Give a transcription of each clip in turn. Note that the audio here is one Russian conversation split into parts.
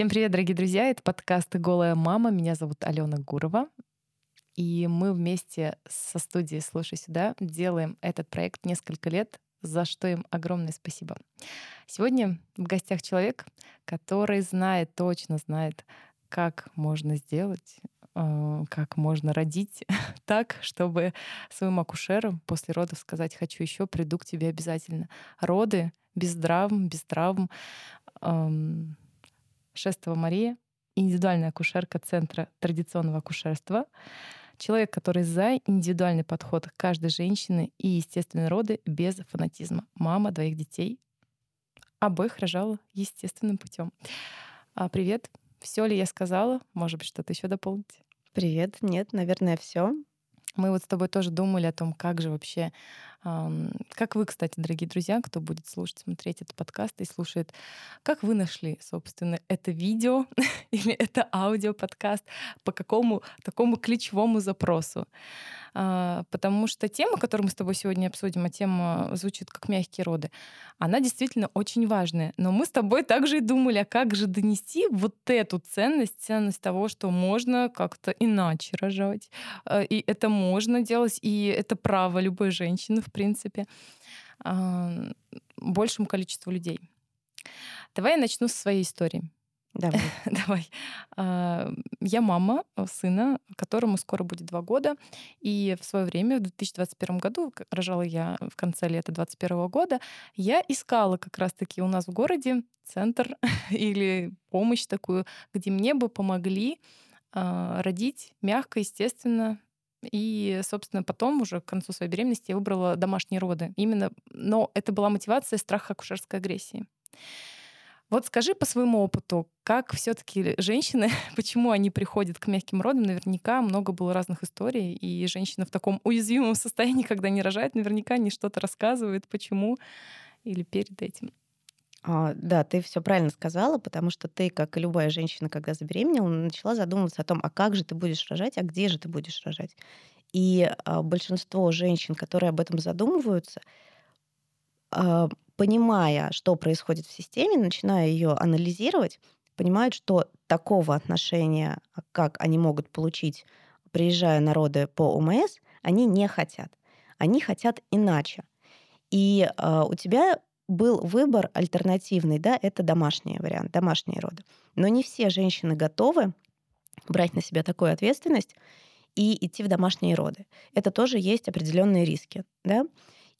Всем привет, дорогие друзья! Это подкаст «Голая мама». Меня зовут Алена Гурова. И мы вместе со студией «Слушай сюда» делаем этот проект несколько лет, за что им огромное спасибо. Сегодня в гостях человек, который знает, точно знает, как можно сделать, э, как можно родить так, чтобы своим акушерам после родов сказать «хочу еще, приду к тебе обязательно». Роды без травм, без травм эм, Шестова Мария, индивидуальная акушерка Центра традиционного акушерства, человек, который за индивидуальный подход к каждой женщины и естественные роды без фанатизма. Мама двоих детей. Обоих рожала естественным путем. А, привет. Все ли я сказала? Может быть, что-то еще дополнить? Привет. Нет, наверное, все. Мы вот с тобой тоже думали о том, как же вообще как вы, кстати, дорогие друзья, кто будет слушать, смотреть этот подкаст и слушает, как вы нашли, собственно, это видео или это аудиоподкаст, по какому такому ключевому запросу? А, потому что тема, которую мы с тобой сегодня обсудим, а тема звучит как мягкие роды, она действительно очень важная. Но мы с тобой также и думали, а как же донести вот эту ценность, ценность того, что можно как-то иначе рожать. А, и это можно делать, и это право любой женщины, в принципе, большему количеству людей. Давай я начну с своей истории. Давай. Давай. А, я мама сына, которому скоро будет два года. И в свое время, в 2021 году, рожала я в конце лета 2021 года, я искала как раз-таки у нас в городе центр или помощь такую, где мне бы помогли а, родить мягко, естественно, и, собственно, потом уже к концу своей беременности я выбрала домашние роды. Именно, но это была мотивация страха акушерской агрессии. Вот скажи по своему опыту, как все-таки женщины, почему они приходят к мягким родам? Наверняка много было разных историй, и женщина в таком уязвимом состоянии, когда не рожает, наверняка они что-то рассказывают, почему или перед этим. А, да, ты все правильно сказала, потому что ты, как и любая женщина, когда забеременела, начала задумываться о том, а как же ты будешь рожать, а где же ты будешь рожать. И а, большинство женщин, которые об этом задумываются, а, понимая, что происходит в системе, начиная ее анализировать, понимают, что такого отношения, как они могут получить, приезжая на роды по ОМС, они не хотят. Они хотят иначе. И э, у тебя был выбор альтернативный, да, это домашний вариант, домашние роды. Но не все женщины готовы брать на себя такую ответственность и идти в домашние роды. Это тоже есть определенные риски, да.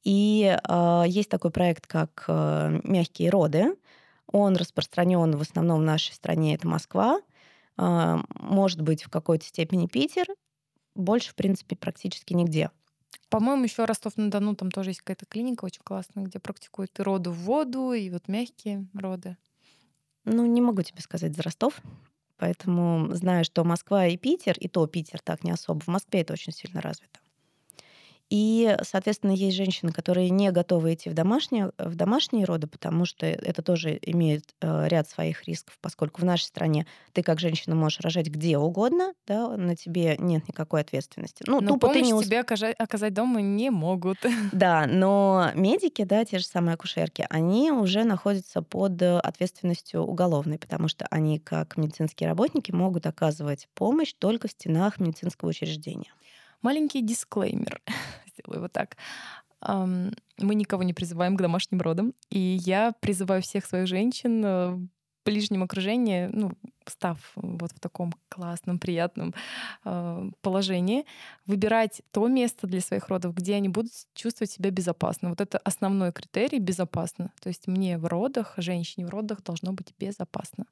И э, есть такой проект, как э, «Мягкие роды». Он распространен в основном в нашей стране, это Москва, э, может быть, в какой-то степени Питер, больше, в принципе, практически нигде. По-моему, еще Ростов-на-Дону там тоже есть какая-то клиника очень классная, где практикуют и роды в воду, и вот мягкие роды. Ну, не могу тебе сказать за Ростов, поэтому знаю, что Москва и Питер, и то Питер так не особо. В Москве это очень сильно развито. И, соответственно, есть женщины, которые не готовы идти в домашние, в домашние роды, потому что это тоже имеет э, ряд своих рисков, поскольку в нашей стране ты как женщина можешь рожать где угодно, да, на тебе нет никакой ответственности. Ну, но тупо ты не усп... тебе оказать, оказать дома не могут. Да, но медики, да, те же самые акушерки, они уже находятся под ответственностью уголовной, потому что они, как медицинские работники, могут оказывать помощь только в стенах медицинского учреждения. Маленький дисклеймер, сделаю вот так. Мы никого не призываем к домашним родам, и я призываю всех своих женщин э, в ближнем окружении, ну, став вот в таком классном, приятном э, положении, выбирать то место для своих родов, где они будут чувствовать себя безопасно. Вот это основной критерий — безопасно. То есть мне в родах, женщине в родах должно быть безопасно.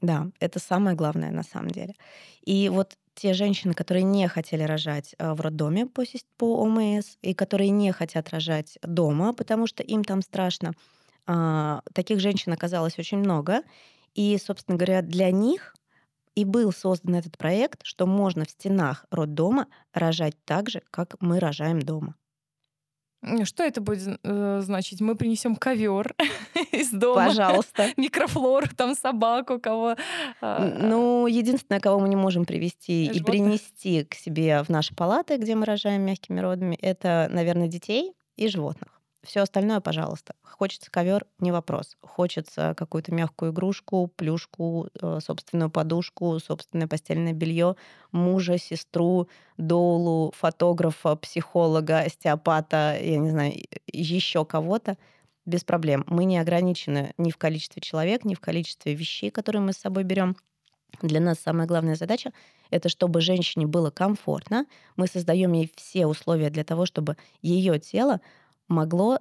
Да, это самое главное на самом деле. И вот те женщины, которые не хотели рожать э, в роддоме по, по ОМС и которые не хотят рожать дома, потому что им там страшно, а, таких женщин оказалось очень много. И, собственно говоря, для них и был создан этот проект, что можно в стенах роддома рожать так же, как мы рожаем дома. Что это будет э, значить? Мы принесем ковер из дома. Пожалуйста. Микрофлор, там собаку, кого. Э, ну, единственное, кого мы не можем привести и принести к себе в наши палаты, где мы рожаем мягкими родами, это, наверное, детей и животных. Все остальное, пожалуйста. Хочется ковер, не вопрос. Хочется какую-то мягкую игрушку, плюшку, э, собственную подушку, собственное постельное белье, мужа, сестру, доулу, фотографа, психолога, остеопата, я не знаю, еще кого-то без проблем. Мы не ограничены ни в количестве человек, ни в количестве вещей, которые мы с собой берем. Для нас самая главная задача — это чтобы женщине было комфортно. Мы создаем ей все условия для того, чтобы ее тело могло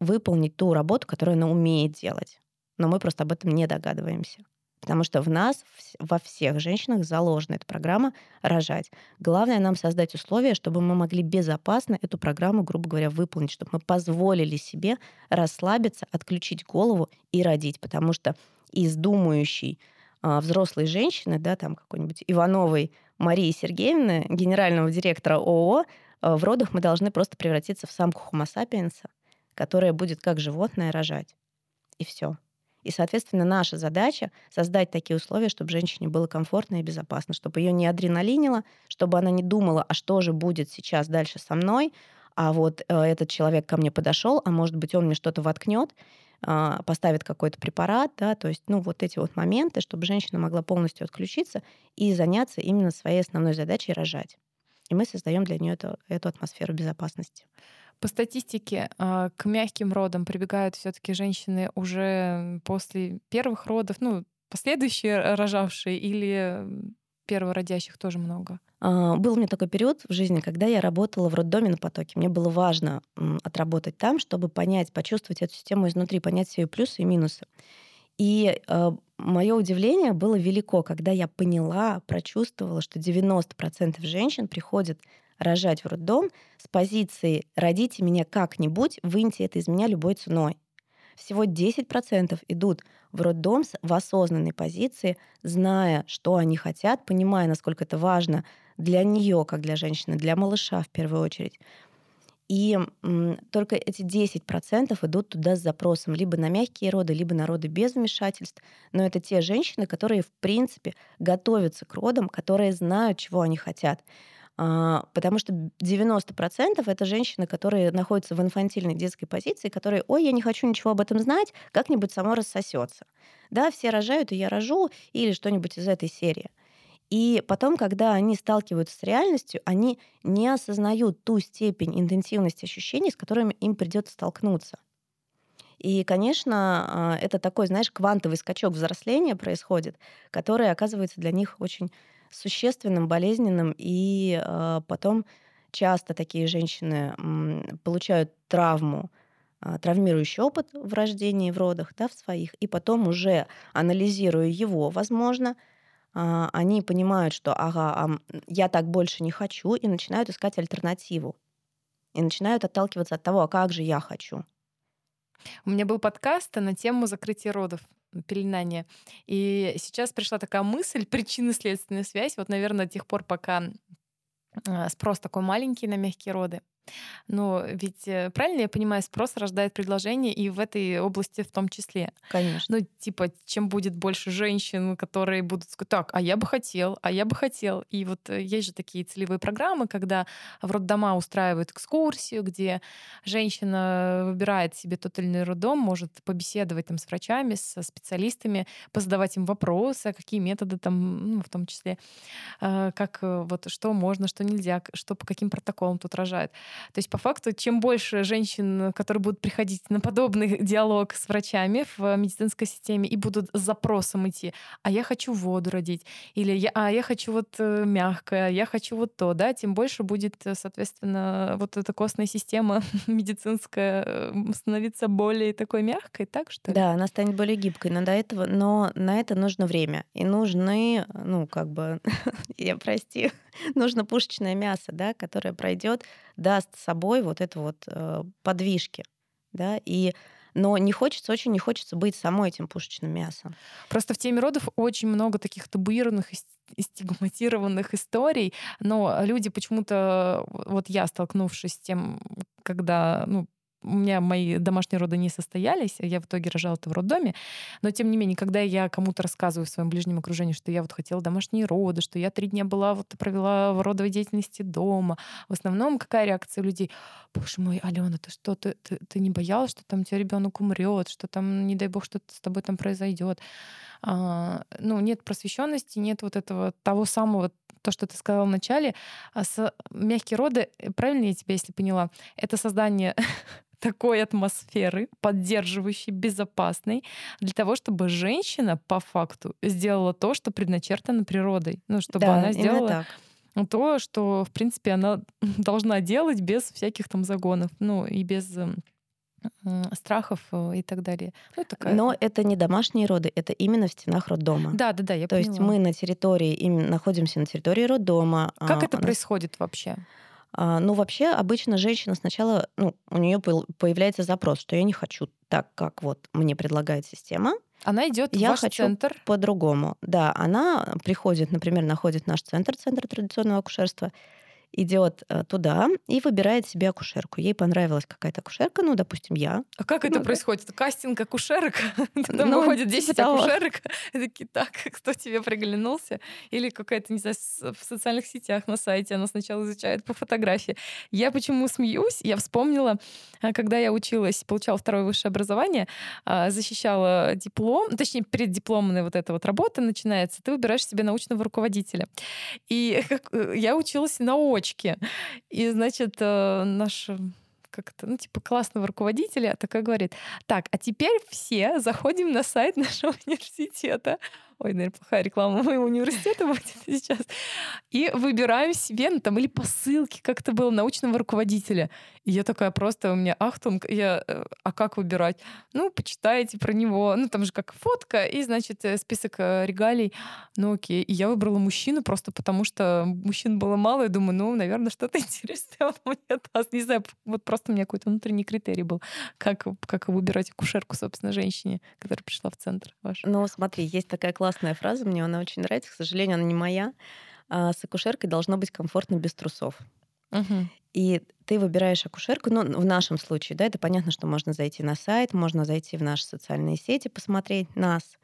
выполнить ту работу, которую она умеет делать. Но мы просто об этом не догадываемся. Потому что в нас, во всех женщинах заложена эта программа рожать. Главное нам создать условия, чтобы мы могли безопасно эту программу, грубо говоря, выполнить, чтобы мы позволили себе расслабиться, отключить голову и родить. Потому что из думающей а, взрослой женщины, да, там какой-нибудь Ивановой Марии Сергеевны, генерального директора ООО, в родах мы должны просто превратиться в самку Homo которая будет как животное рожать. И все. И, соответственно, наша задача создать такие условия, чтобы женщине было комфортно и безопасно, чтобы ее не адреналинило, чтобы она не думала, а что же будет сейчас дальше со мной, а вот э, этот человек ко мне подошел, а может быть он мне что-то воткнет. А, поставит какой-то препарат, да, то есть, ну, вот эти вот моменты, чтобы женщина могла полностью отключиться и заняться именно своей основной задачей рожать. И мы создаем для нее эту, эту атмосферу безопасности. По статистике а, к мягким родам прибегают все-таки женщины уже после первых родов, ну, последующие рожавшие или первородящих тоже много? А, был у меня такой период в жизни, когда я работала в роддоме на потоке. Мне было важно отработать там, чтобы понять, почувствовать эту систему изнутри, понять все ее плюсы и минусы. И э, а, мое удивление было велико, когда я поняла, прочувствовала, что 90% женщин приходят рожать в роддом с позиции «родите меня как-нибудь, выньте это из меня любой ценой». Всего 10% идут в роддом в осознанной позиции, зная, что они хотят, понимая, насколько это важно для нее, как для женщины, для малыша в первую очередь. И только эти 10% идут туда с запросом либо на мягкие роды, либо на роды без вмешательств. Но это те женщины, которые, в принципе, готовятся к родам, которые знают, чего они хотят. А, потому что 90% это женщины, которые находятся в инфантильной детской позиции, которые, ой, я не хочу ничего об этом знать, как-нибудь само рассосется. Да, все рожают, и я рожу, или что-нибудь из этой серии. И потом, когда они сталкиваются с реальностью, они не осознают ту степень интенсивности ощущений, с которыми им придется столкнуться. И, конечно, а, это такой, знаешь, квантовый скачок взросления происходит, который оказывается для них очень существенным, болезненным, и э, потом часто такие женщины получают травму, э, травмирующий опыт в рождении, в родах, да, в своих, и потом уже анализируя его, возможно, они понимают, что, ага, а я так больше не хочу, и начинают искать альтернативу. И начинают отталкиваться от того, а как же я хочу. У меня был подкаст на тему закрытия родов пеленания. И сейчас пришла такая мысль, причинно-следственная связь. Вот, наверное, до тех пор, пока а, спрос такой маленький на мягкие роды, но ведь э, правильно я понимаю, спрос рождает предложение и в этой области в том числе. Конечно. Ну, типа, чем будет больше женщин, которые будут сказать, так, а я бы хотел, а я бы хотел. И вот э, есть же такие целевые программы, когда в роддома устраивают экскурсию, где женщина выбирает себе тот или иной роддом, может побеседовать там с врачами, со специалистами, позадавать им вопросы, какие методы там, ну, в том числе, э, как вот что можно, что нельзя, что по каким протоколам тут рожают. То есть, по факту, чем больше женщин, которые будут приходить на подобный диалог с врачами в медицинской системе и будут с запросом идти, а я хочу воду родить, или я, а я хочу вот э, мягкое, я хочу вот то, да, тем больше будет, э, соответственно, вот эта костная система медицинская становиться более такой мягкой, так что ли? Да, она станет более гибкой, но до этого, но на это нужно время. И нужны, ну, как бы, я прости, нужно пушечное мясо, да, которое пройдет, даст с собой вот это вот э, подвижки, да, и но не хочется, очень не хочется быть самой этим пушечным мясом. Просто в теме родов очень много таких табуированных и стигматированных историй, но люди почему-то, вот я, столкнувшись с тем, когда ну, у меня мои домашние роды не состоялись, я в итоге рожала это в роддоме, но тем не менее, когда я кому-то рассказываю в своем ближнем окружении, что я вот хотела домашние роды, что я три дня была, вот провела в родовой деятельности дома, в основном какая реакция людей? Боже мой, Алена, ты что, ты, ты, ты не боялась, что там у тебя ребенок умрет, что там, не дай бог, что с тобой там произойдет? А, ну, нет просвещенности, нет вот этого того самого то, что ты сказала вначале, а с мягкие роды, э, правильно я тебя, если поняла, это создание такой атмосферы, поддерживающей, безопасной, для того, чтобы женщина по факту сделала то, что предначертано природой. Ну, чтобы да, она сделала так. то, что, в принципе, она должна делать без всяких там загонов, ну, и без эм, страхов э, и так далее. Ну, такая... Но это не домашние роды, это именно в стенах роддома. Да, да, да, я То поняла. есть мы на территории, именно находимся на территории роддома. Как а, это происходит вообще? А, ну, вообще, обычно женщина сначала, ну, у нее появляется запрос, что я не хочу так, как вот мне предлагает система. Она идет в я ваш хочу центр. По-другому. Да, она приходит, например, находит наш центр, центр традиционного акушерства, идет э, туда и выбирает себе акушерку. Ей понравилась какая-то акушерка, ну, допустим, я. А как это ну, происходит? Кастинг акушерок? Там ну, выходит 10 типа того. акушерок, и такие, так, кто тебе приглянулся? Или какая-то, не знаю, в социальных сетях на сайте она сначала изучает по фотографии. Я почему смеюсь? Я вспомнила, а, когда я училась, получала второе высшее образование, а, защищала диплом, точнее, преддипломная вот эта вот работа начинается, ты выбираешь себе научного руководителя. И э, я училась на девочки. И, значит, э, наш как-то, ну, типа, классного руководителя такой говорит, так, а теперь все заходим на сайт нашего университета, ой, наверное, плохая реклама моего университета будет сейчас, и выбираем себе, ну, там, или по ссылке, как это было, научного руководителя. И я такая просто, у меня ахтунг, я, э, а как выбирать? Ну, почитайте про него, ну, там же как фотка, и, значит, э, список э, регалий. Ну, окей. И я выбрала мужчину просто потому, что мужчин было мало, и думаю, ну, наверное, что-то интересное он мне даст. Не знаю, вот просто у меня какой-то внутренний критерий был, как, как выбирать акушерку, собственно, женщине, которая пришла в центр ваш. Ну, смотри, есть такая классная фраза, мне она очень нравится, к сожалению, она не моя. А с акушеркой должно быть комфортно без трусов. Угу. И ты выбираешь акушерку, ну, в нашем случае, да, это понятно, что можно зайти на сайт, можно зайти в наши социальные сети, посмотреть нас,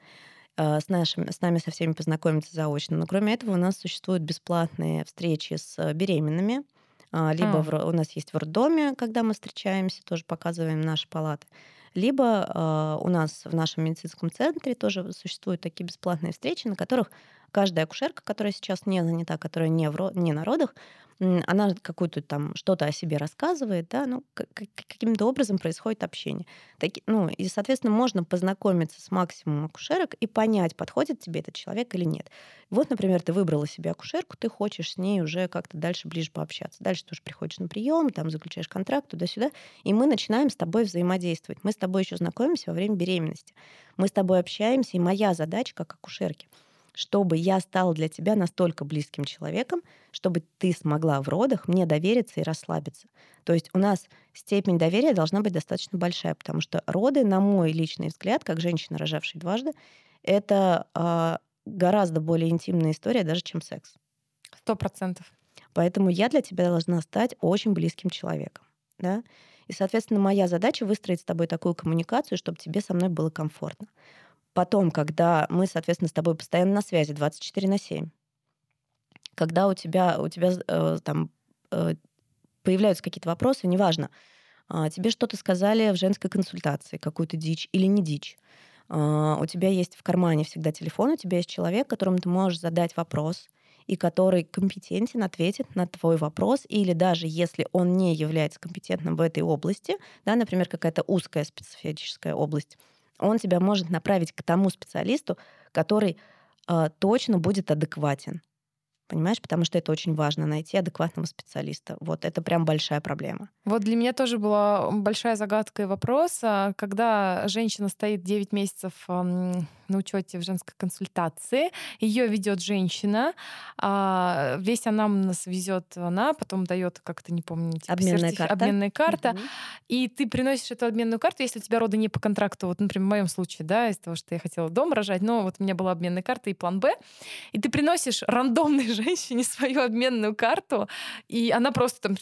э, с, нашими, с нами со всеми познакомиться заочно. Но кроме этого у нас существуют бесплатные встречи с беременными, а, либо а. в, у нас есть в роддоме, когда мы встречаемся, тоже показываем наши палаты. Либо э, у нас в нашем медицинском центре тоже существуют такие бесплатные встречи, на которых каждая акушерка, которая сейчас не занята, которая не, в, не на родах, она какую-то там что-то о себе рассказывает, да, ну, каким-то образом происходит общение. Так, ну, и, соответственно, можно познакомиться с максимумом акушерок и понять, подходит тебе этот человек или нет. Вот, например, ты выбрала себе акушерку, ты хочешь с ней уже как-то дальше ближе пообщаться. Дальше ты уже приходишь на прием, там заключаешь контракт туда-сюда, и мы начинаем с тобой взаимодействовать. Мы с тобой еще знакомимся во время беременности. Мы с тобой общаемся, и моя задача как акушерки — чтобы я стала для тебя настолько близким человеком, чтобы ты смогла в родах мне довериться и расслабиться. То есть у нас степень доверия должна быть достаточно большая, потому что роды, на мой личный взгляд, как женщина, рожавшая дважды, это э, гораздо более интимная история даже, чем секс. Сто процентов. Поэтому я для тебя должна стать очень близким человеком. Да? И, соответственно, моя задача выстроить с тобой такую коммуникацию, чтобы тебе со мной было комфортно. Потом, когда мы, соответственно, с тобой постоянно на связи 24 на 7, когда у тебя, у тебя э, там э, появляются какие-то вопросы, неважно, э, тебе что-то сказали в женской консультации, какую-то дичь или не дичь, э, у тебя есть в кармане всегда телефон, у тебя есть человек, которому ты можешь задать вопрос, и который компетентен ответит на твой вопрос, или даже если он не является компетентным в этой области, да, например, какая-то узкая специфическая область, он тебя может направить к тому специалисту, который э, точно будет адекватен. Понимаешь, потому что это очень важно найти адекватного специалиста. Вот это прям большая проблема. Вот для меня тоже была большая загадка и вопрос, а когда женщина стоит 9 месяцев на учете в женской консультации. Ее ведет женщина, а весь анамнез везет она, потом дает как-то, не помню, типа обменная карта. Обменная карта. Угу. И ты приносишь эту обменную карту, если у тебя роды не по контракту, вот, например, в моем случае, да, из того, что я хотела дом рожать, но вот у меня была обменная карта и план Б, и ты приносишь рандомной женщине свою обменную карту, и она просто там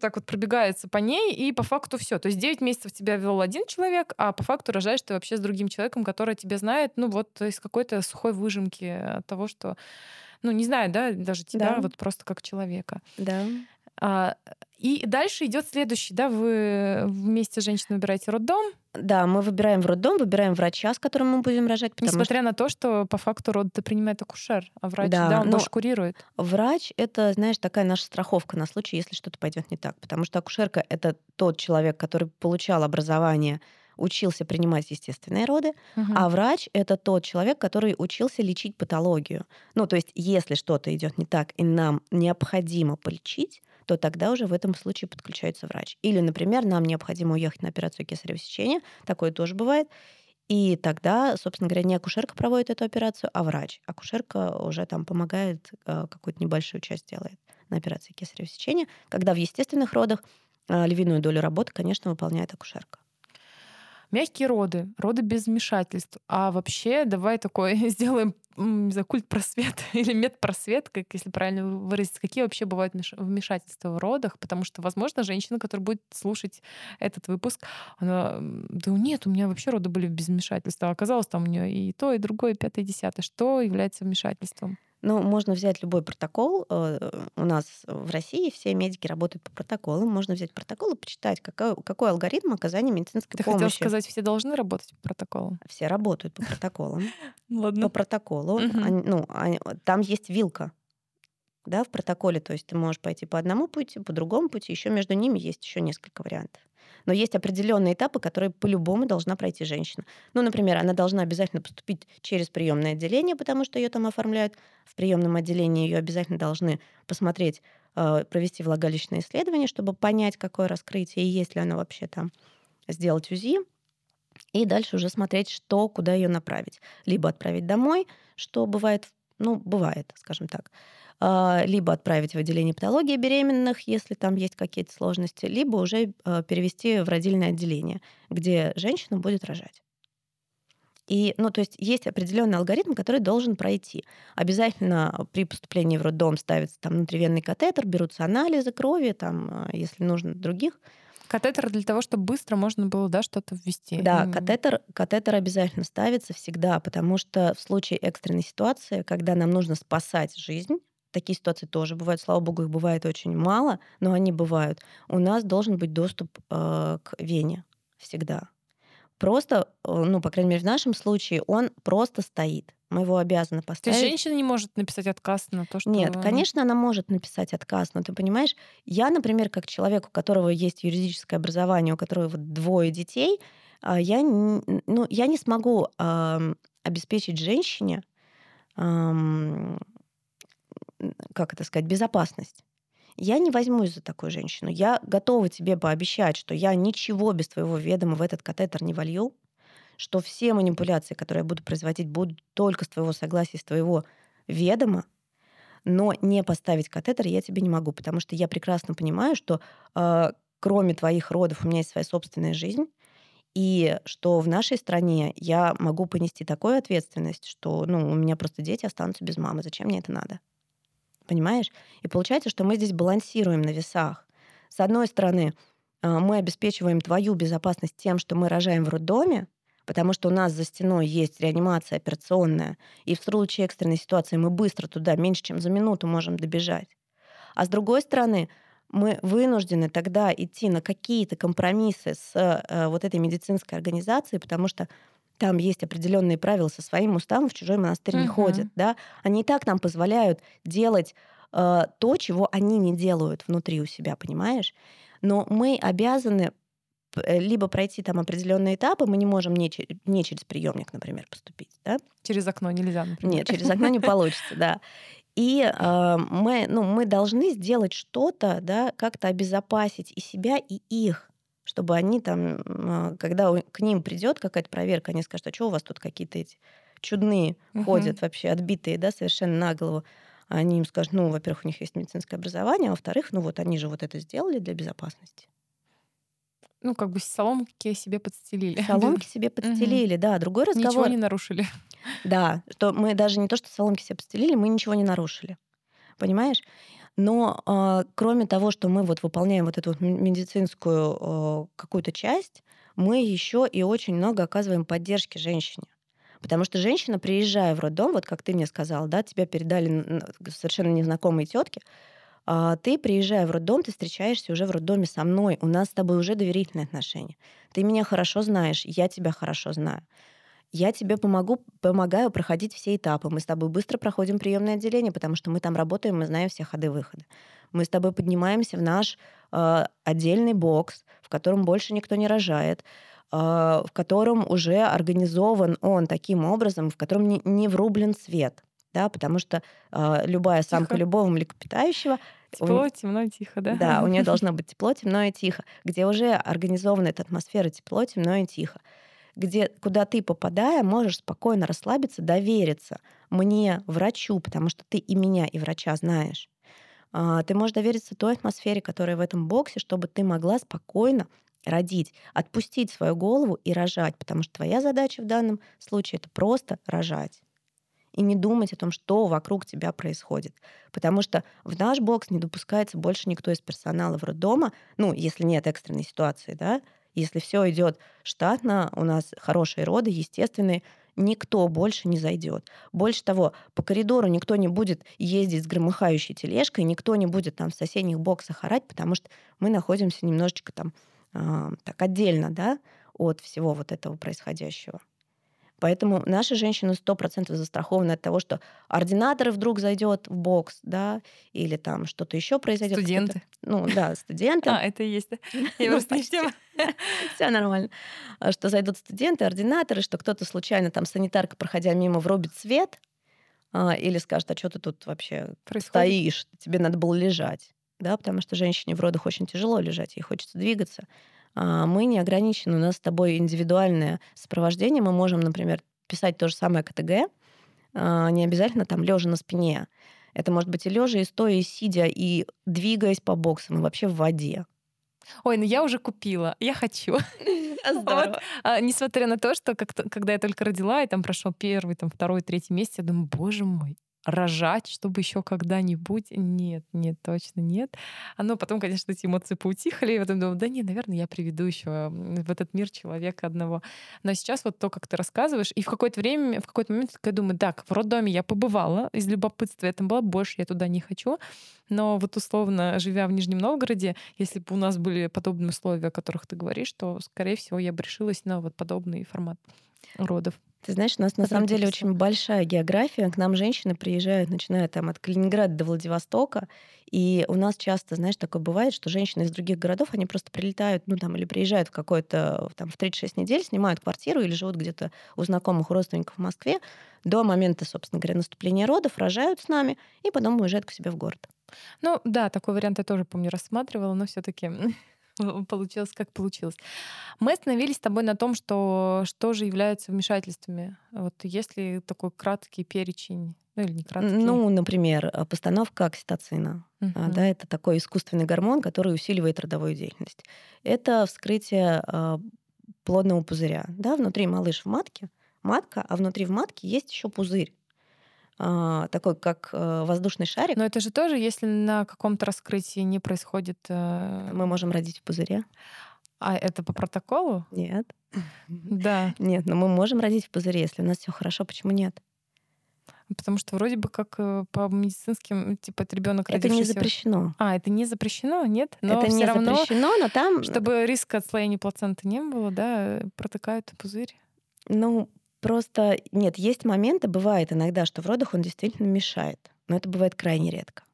так вот пробегается по ней, и по факту все. То есть 9 месяцев тебя вел один человек, а по факту рожаешь ты вообще с другим человеком, который тебя знает, ну вот из какой-то сухой выжимки от того, что ну, не знаю, да, даже тебя да. вот просто как человека. Да. А, и дальше идет следующий, да, вы вместе с женщиной выбираете роддом. Да, мы выбираем в роддом, выбираем врача, с которым мы будем рожать. Несмотря что... на то, что по факту роды принимает акушер, а врач, да, да он тоже курирует. Врач — это, знаешь, такая наша страховка на случай, если что-то пойдет не так. Потому что акушерка — это тот человек, который получал образование учился принимать естественные роды, угу. а врач это тот человек, который учился лечить патологию. Ну, то есть, если что-то идет не так, и нам необходимо полечить, то тогда уже в этом случае подключается врач. Или, например, нам необходимо уехать на операцию кесарево сечения, такое тоже бывает. И тогда, собственно говоря, не акушерка проводит эту операцию, а врач. Акушерка уже там помогает, э, какую-то небольшую часть делает на операции кесарево сечения, когда в естественных родах э, львиную долю работы, конечно, выполняет акушерка. Мягкие роды, роды без вмешательств. А вообще давай такой сделаем знаю, культ просвет или медпросвет, как если правильно выразиться, какие вообще бывают вмешательства в родах, потому что, возможно, женщина, которая будет слушать этот выпуск, она, да нет, у меня вообще роды были без вмешательства, а оказалось там у нее и то, и другое, и пятое, и десятое. Что является вмешательством? Ну, можно взять любой протокол. Э, у нас в России все медики работают по протоколам. Можно взять протокол и почитать, какой, какой алгоритм оказания медицинской Ты помощи. Ты хотела сказать, все должны работать по протоколам? Все работают по протоколам. Ладно. По протоколу. Ну, там есть вилка да, в протоколе. То есть ты можешь пойти по одному пути, по другому пути. Еще между ними есть еще несколько вариантов. Но есть определенные этапы, которые по-любому должна пройти женщина. Ну, например, она должна обязательно поступить через приемное отделение, потому что ее там оформляют. В приемном отделении ее обязательно должны посмотреть, э, провести влагалищное исследование, чтобы понять, какое раскрытие и есть ли оно вообще там. Сделать УЗИ, и дальше уже смотреть, что, куда ее направить. Либо отправить домой, что бывает, ну, бывает, скажем так. А, либо отправить в отделение патологии беременных, если там есть какие-то сложности, либо уже а, перевести в родильное отделение, где женщина будет рожать. И, ну, то есть есть определенный алгоритм, который должен пройти. Обязательно при поступлении в роддом ставится там внутривенный катетер, берутся анализы крови, там, а, если нужно, других. Катетер для того, чтобы быстро можно было да, что-то ввести. Да, mm. катетер, катетер обязательно ставится всегда, потому что в случае экстренной ситуации, когда нам нужно спасать жизнь, Такие ситуации тоже бывают. Слава богу, их бывает очень мало, но они бывают. У нас должен быть доступ э, к вене всегда. Просто, э, ну, по крайней мере, в нашем случае, он просто стоит. Мы его обязаны поставить. То есть женщина не может написать отказ на то, что... Нет, конечно, она может написать отказ, но ты понимаешь, я, например, как человек, у которого есть юридическое образование, у которого вот двое детей, а, я, ну, я не смогу э, обеспечить женщине э, как это сказать, безопасность. Я не возьмусь за такую женщину. Я готова тебе пообещать, что я ничего без твоего ведома в этот катетер не волью, что все манипуляции, которые я буду производить, будут только с твоего согласия, с твоего ведома, но не поставить катетер я тебе не могу, потому что я прекрасно понимаю, что э, кроме твоих родов у меня есть своя собственная жизнь, и что в нашей стране я могу понести такую ответственность, что ну, у меня просто дети останутся без мамы. Зачем мне это надо? Понимаешь? И получается, что мы здесь балансируем на весах. С одной стороны, а, мы обеспечиваем твою безопасность тем, что мы рожаем в роддоме, потому что у нас за стеной есть реанимация операционная, и в случае экстренной ситуации мы быстро туда, меньше чем за минуту можем добежать. А с другой стороны, мы вынуждены тогда идти на какие-то компромиссы с э, вот этой медицинской организацией, потому что там есть определенные правила со своим уставом, в чужой монастырь uh-huh. не ходят, да, они и так нам позволяют делать э, то, чего они не делают внутри у себя, понимаешь? Но мы обязаны э, либо пройти там определенные этапы, мы не можем не, через, не через приемник, например, поступить, да? Через окно нельзя, например. Нет, через окно не получится, да. И э, мы, ну, мы должны сделать что-то, да, как-то обезопасить и себя, и их чтобы они там, когда к ним придет какая-то проверка, они скажут, а что у вас тут какие-то эти чудные угу. ходят вообще, отбитые, да, совершенно на голову. Они им скажут, ну, во-первых, у них есть медицинское образование, а во-вторых, ну вот они же вот это сделали для безопасности. Ну, как бы соломки себе подстелили. Соломки себе подстелили, да. Другой разговор. Ничего не нарушили. Да, что мы даже не то, что соломки себе подстелили, мы ничего не нарушили. Понимаешь? Но э, кроме того, что мы вот выполняем вот эту медицинскую э, какую-то часть, мы еще и очень много оказываем поддержки женщине. Потому что женщина, приезжая в роддом, вот как ты мне сказала, да, тебя передали совершенно незнакомые тетки, а, ты, приезжая в роддом, ты встречаешься уже в роддоме со мной. У нас с тобой уже доверительные отношения. Ты меня хорошо знаешь, я тебя хорошо знаю. Я тебе помогу, помогаю проходить все этапы. Мы с тобой быстро проходим приемное отделение, потому что мы там работаем, мы знаем все ходы-выходы. Мы с тобой поднимаемся в наш э, отдельный бокс, в котором больше никто не рожает. А, в котором уже организован он таким образом, в котором не, не врублен свет. Да, потому что э, любая тихо. самка любого млекопитающего Тепло, у... темно, тихо, да? Да, у нее должно быть тепло, темно и тихо, где уже организована эта атмосфера тепло, темно и тихо где, куда ты, попадая, можешь спокойно расслабиться, довериться мне, врачу, потому что ты и меня, и врача знаешь. Ты можешь довериться той атмосфере, которая в этом боксе, чтобы ты могла спокойно родить, отпустить свою голову и рожать, потому что твоя задача в данном случае это просто рожать и не думать о том, что вокруг тебя происходит. Потому что в наш бокс не допускается больше никто из персонала в роддома, ну, если нет экстренной ситуации, да, если все идет штатно, у нас хорошие роды, естественные, никто больше не зайдет. Больше того, по коридору никто не будет ездить с громыхающей тележкой, никто не будет там в соседних боксах орать, потому что мы находимся немножечко там а, так отдельно да, от всего вот этого происходящего. Поэтому наши женщины сто процентов застрахованы от того, что ординаторы вдруг зайдет в бокс, да, или там что-то еще произойдет. Студенты. Ну да, студенты. А, это и есть. Я просто не Все нормально. А что зайдут студенты, ординаторы, что кто-то случайно там санитарка, проходя мимо, врубит свет, а, или скажет, а что ты тут вообще стоишь, тебе надо было лежать да, потому что женщине в родах очень тяжело лежать, ей хочется двигаться. А мы не ограничены, у нас с тобой индивидуальное сопровождение, мы можем, например, писать то же самое КТГ, а, не обязательно там лежа на спине. Это может быть и лежа, и стоя, и сидя, и двигаясь по боксам, и вообще в воде. Ой, ну я уже купила, я хочу. Здорово. Вот, а, несмотря на то, что как когда я только родила, и там прошел первый, там второй, третий месяц, я думаю, боже мой, рожать, чтобы еще когда-нибудь. Нет, нет, точно нет. Оно потом, конечно, эти эмоции поутихли, и потом думаю, да не, наверное, я приведу еще в этот мир человека одного. Но сейчас вот то, как ты рассказываешь, и в какое-то время, в какой-то момент я думаю, так, в роддоме я побывала, из любопытства я там была, больше я туда не хочу. Но вот условно, живя в Нижнем Новгороде, если бы у нас были подобные условия, о которых ты говоришь, то, скорее всего, я бы решилась на вот подобный формат родов. Ты знаешь, у нас на самом деле очень большая география. К нам женщины приезжают, начиная там от Калининграда до Владивостока. И у нас часто, знаешь, такое бывает, что женщины из других городов, они просто прилетают, ну там, или приезжают в какой-то, там, в 36 недель, снимают квартиру или живут где-то у знакомых у родственников в Москве до момента, собственно говоря, наступления родов, рожают с нами и потом уезжают к себе в город. Ну да, такой вариант я тоже, помню, рассматривала, но все таки получилось, как получилось. Мы остановились с тобой на том, что что же является вмешательствами. Вот если такой краткий перечень, ну или не краткий. Ну, например, э, постановка окситоцина. Uh-huh. Да, это такой искусственный гормон, который усиливает родовую деятельность. Это вскрытие э, плодного пузыря. Да, внутри малыш в матке, матка, а внутри в матке есть еще пузырь. А, такой, как э, воздушный шарик. Но это же тоже, если на каком-то раскрытии не происходит... Э, мы можем родить в пузыре. А это по протоколу? Нет. Да. Нет, но мы можем родить в пузыре, если у нас все хорошо, почему нет? Потому что вроде бы как э, по медицинским, типа, это ребенок Это не запрещено. А, это не запрещено, нет? Но это не равно, запрещено, но там... Чтобы риска отслоения плаценты не было, да, протыкают пузырь. Ну, Просто нет, есть моменты, бывает иногда, что в родах он действительно мешает, но это бывает крайне редко.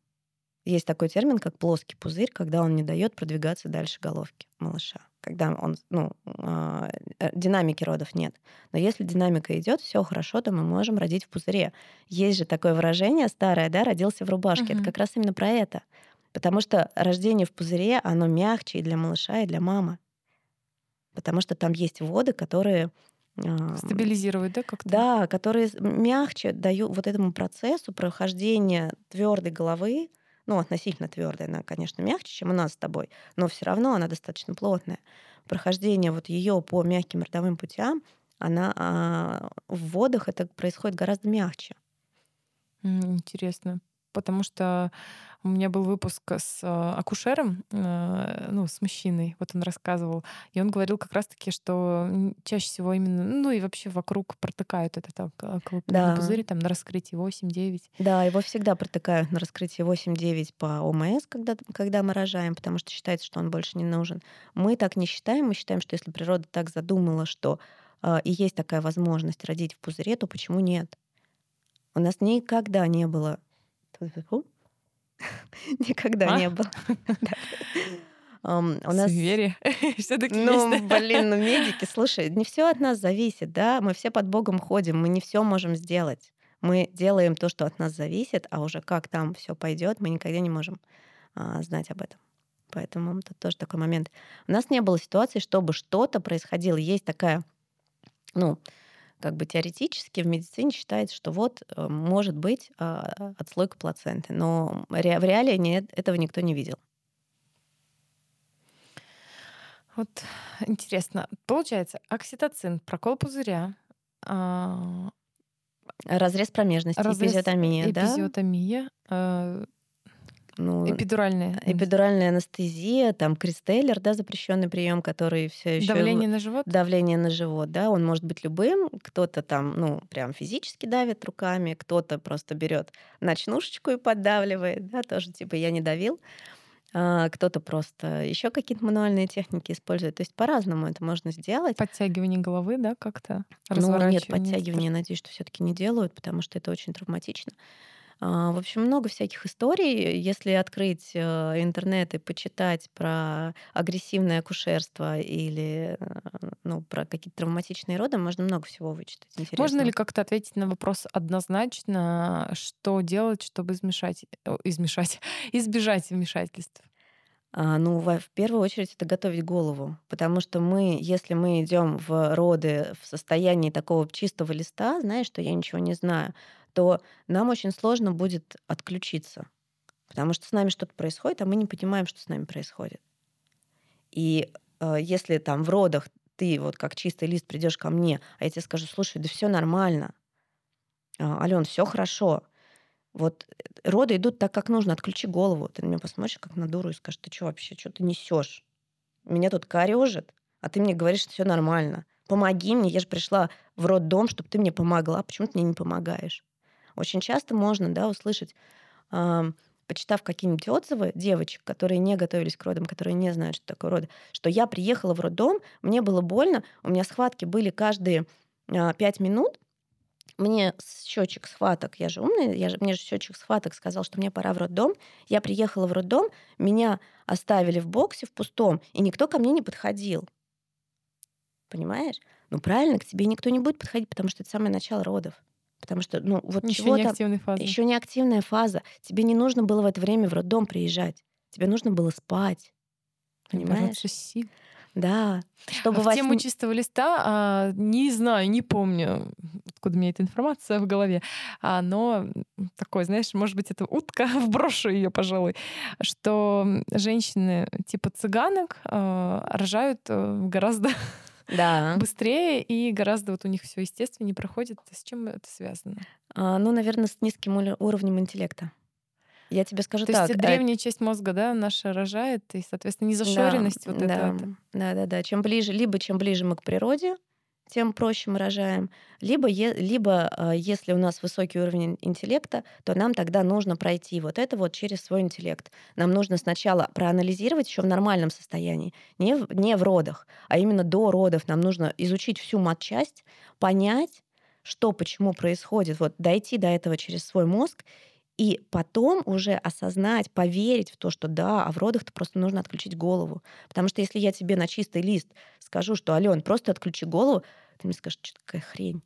Есть такой термин, как плоский пузырь, когда он не дает продвигаться дальше головки малыша. Когда он, ну, э, динамики родов нет. Но если динамика идет, все хорошо, то мы можем родить в пузыре. Есть же такое выражение старое, да, родился в рубашке. Uh-huh. Это как раз именно про это. Потому что рождение в пузыре, оно мягче и для малыша, и для мамы. Потому что там есть воды, которые Стабилизировать, да, как-то? Да, которые мягче дают вот этому процессу прохождения твердой головы, ну, относительно твердая, она, конечно, мягче, чем у нас с тобой, но все равно она достаточно плотная. Прохождение вот ее по мягким родовым путям, она а, в водах это происходит гораздо мягче. Интересно. Потому что у меня был выпуск с э, акушером, э, ну, с мужчиной, вот он рассказывал, и он говорил как раз-таки, что чаще всего именно, ну и вообще вокруг протыкают этот колпаковый да. пузырь там на раскрытии 8-9. Да, его всегда протыкают на раскрытии 8-9 по ОМС, когда, когда мы рожаем, потому что считается, что он больше не нужен. Мы так не считаем, мы считаем, что если природа так задумала, что э, и есть такая возможность родить в пузыре, то почему нет? У нас никогда не было Никогда а? не было. Um, у нас... Суеверие все-таки Ну, есть. блин, ну медики, слушай, не все от нас зависит, да? Мы все под Богом ходим, мы не все можем сделать. Мы делаем то, что от нас зависит, а уже как там все пойдет, мы никогда не можем а, знать об этом. Поэтому это тоже такой момент. У нас не было ситуации, чтобы что-то происходило. Есть такая, ну, как бы теоретически в медицине считается, что вот э, может быть а, отслойка плаценты, но в реалии нет, этого никто не видел. Вот интересно. Получается, окситоцин, прокол пузыря, а... разрез промежности, разрез, эпизиотомия, эпизиотомия да? Ну, эпидуральная. Эпидуральная анестезия, там кристеллер, да, запрещенный прием, который все еще давление на живот. Давление на живот, да, он может быть любым. Кто-то там, ну, прям физически давит руками, кто-то просто берет ночнушечку и поддавливает, да, тоже типа я не давил. А, кто-то просто еще какие-то мануальные техники использует. То есть по-разному это можно сделать. Подтягивание головы, да, как-то? Ну, нет, подтягивание, надеюсь, что все-таки не делают, потому что это очень травматично. А, в общем, много всяких историй. Если открыть э, интернет и почитать про агрессивное акушерство или э, ну, про какие-то травматичные роды, можно много всего вычитать. Интересного. Можно ли как-то ответить на вопрос однозначно, что делать, чтобы измешать, измешать, избежать вмешательств? А, ну, в первую очередь это готовить голову, потому что мы, если мы идем в роды в состоянии такого чистого листа, знаешь, что я ничего не знаю, то нам очень сложно будет отключиться, потому что с нами что-то происходит, а мы не понимаем, что с нами происходит. И э, если там в родах ты вот как чистый лист придешь ко мне, а я тебе скажу, слушай, да все нормально, а, Ален, все хорошо, вот э, роды идут так, как нужно, отключи голову. Ты на меня посмотришь, как на дуру, и скажешь, ты что вообще, что ты несешь? Меня тут корежит, а ты мне говоришь, что все нормально. Помоги мне, я же пришла в роддом, чтобы ты мне помогла. Почему ты мне не помогаешь? Очень часто можно да, услышать, э, почитав какие-нибудь отзывы девочек, которые не готовились к родам, которые не знают, что такое роды, что я приехала в роддом, мне было больно, у меня схватки были каждые э, минут, мне счетчик схваток, я же умная, я же, мне же счетчик схваток сказал, что мне пора в роддом. Я приехала в роддом, меня оставили в боксе в пустом, и никто ко мне не подходил. Понимаешь? Ну правильно, к тебе никто не будет подходить, потому что это самое начало родов. Потому что, ну, вот еще чего не активная фаза. Еще не активная фаза. Тебе не нужно было в это время в роддом приезжать. Тебе нужно было спать. Понимаешь? сил. Да. Чтобы а в тему чистого листа, а, не знаю, не помню, откуда у меня эта информация в голове, а, но такой, знаешь, может быть, это утка, вброшу ее, пожалуй, что женщины типа цыганок а, рожают а, гораздо да. быстрее и гораздо вот у них все естественно не проходит. С чем это связано? А, ну, наверное, с низким уровнем интеллекта. Я тебе скажу То так. То есть древняя часть мозга, да, наша рожает, и, соответственно, незашоренность да, вот да, это. Да, да, да. Чем ближе, либо чем ближе мы к природе, тем проще мы рожаем. Либо, е, либо э, если у нас высокий уровень интеллекта, то нам тогда нужно пройти вот это вот через свой интеллект. Нам нужно сначала проанализировать еще в нормальном состоянии, не в, не в родах, а именно до родов. Нам нужно изучить всю матчасть, понять, что почему происходит, вот дойти до этого через свой мозг и потом уже осознать, поверить в то, что да, а в родах-то просто нужно отключить голову. Потому что если я тебе на чистый лист скажу, что, Ален, просто отключи голову, ты мне скажешь, что такая хрень.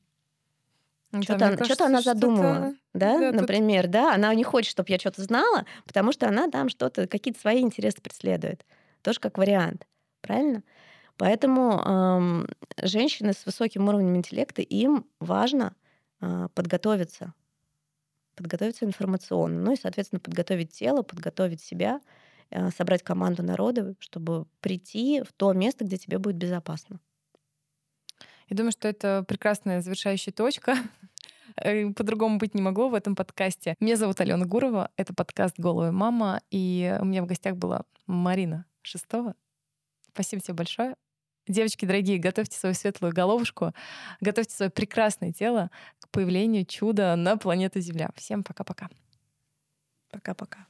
Ну, что-то, она, что-то она задумала, да, да например, тут... да, она не хочет, чтобы я что-то знала, потому что она там что-то, какие-то свои интересы преследует. Тоже как вариант, правильно? Поэтому эм, женщины с высоким уровнем интеллекта, им важно э, подготовиться подготовиться информационно, ну и, соответственно, подготовить тело, подготовить себя, э, собрать команду народа, чтобы прийти в то место, где тебе будет безопасно. Я думаю, что это прекрасная завершающая точка. Э, по-другому быть не могло в этом подкасте. Меня зовут Алена Гурова, это подкаст «Голая мама», и у меня в гостях была Марина Шестова. Спасибо тебе большое. Девочки дорогие, готовьте свою светлую головушку, готовьте свое прекрасное тело к появлению чуда на планете Земля. Всем пока-пока. Пока-пока.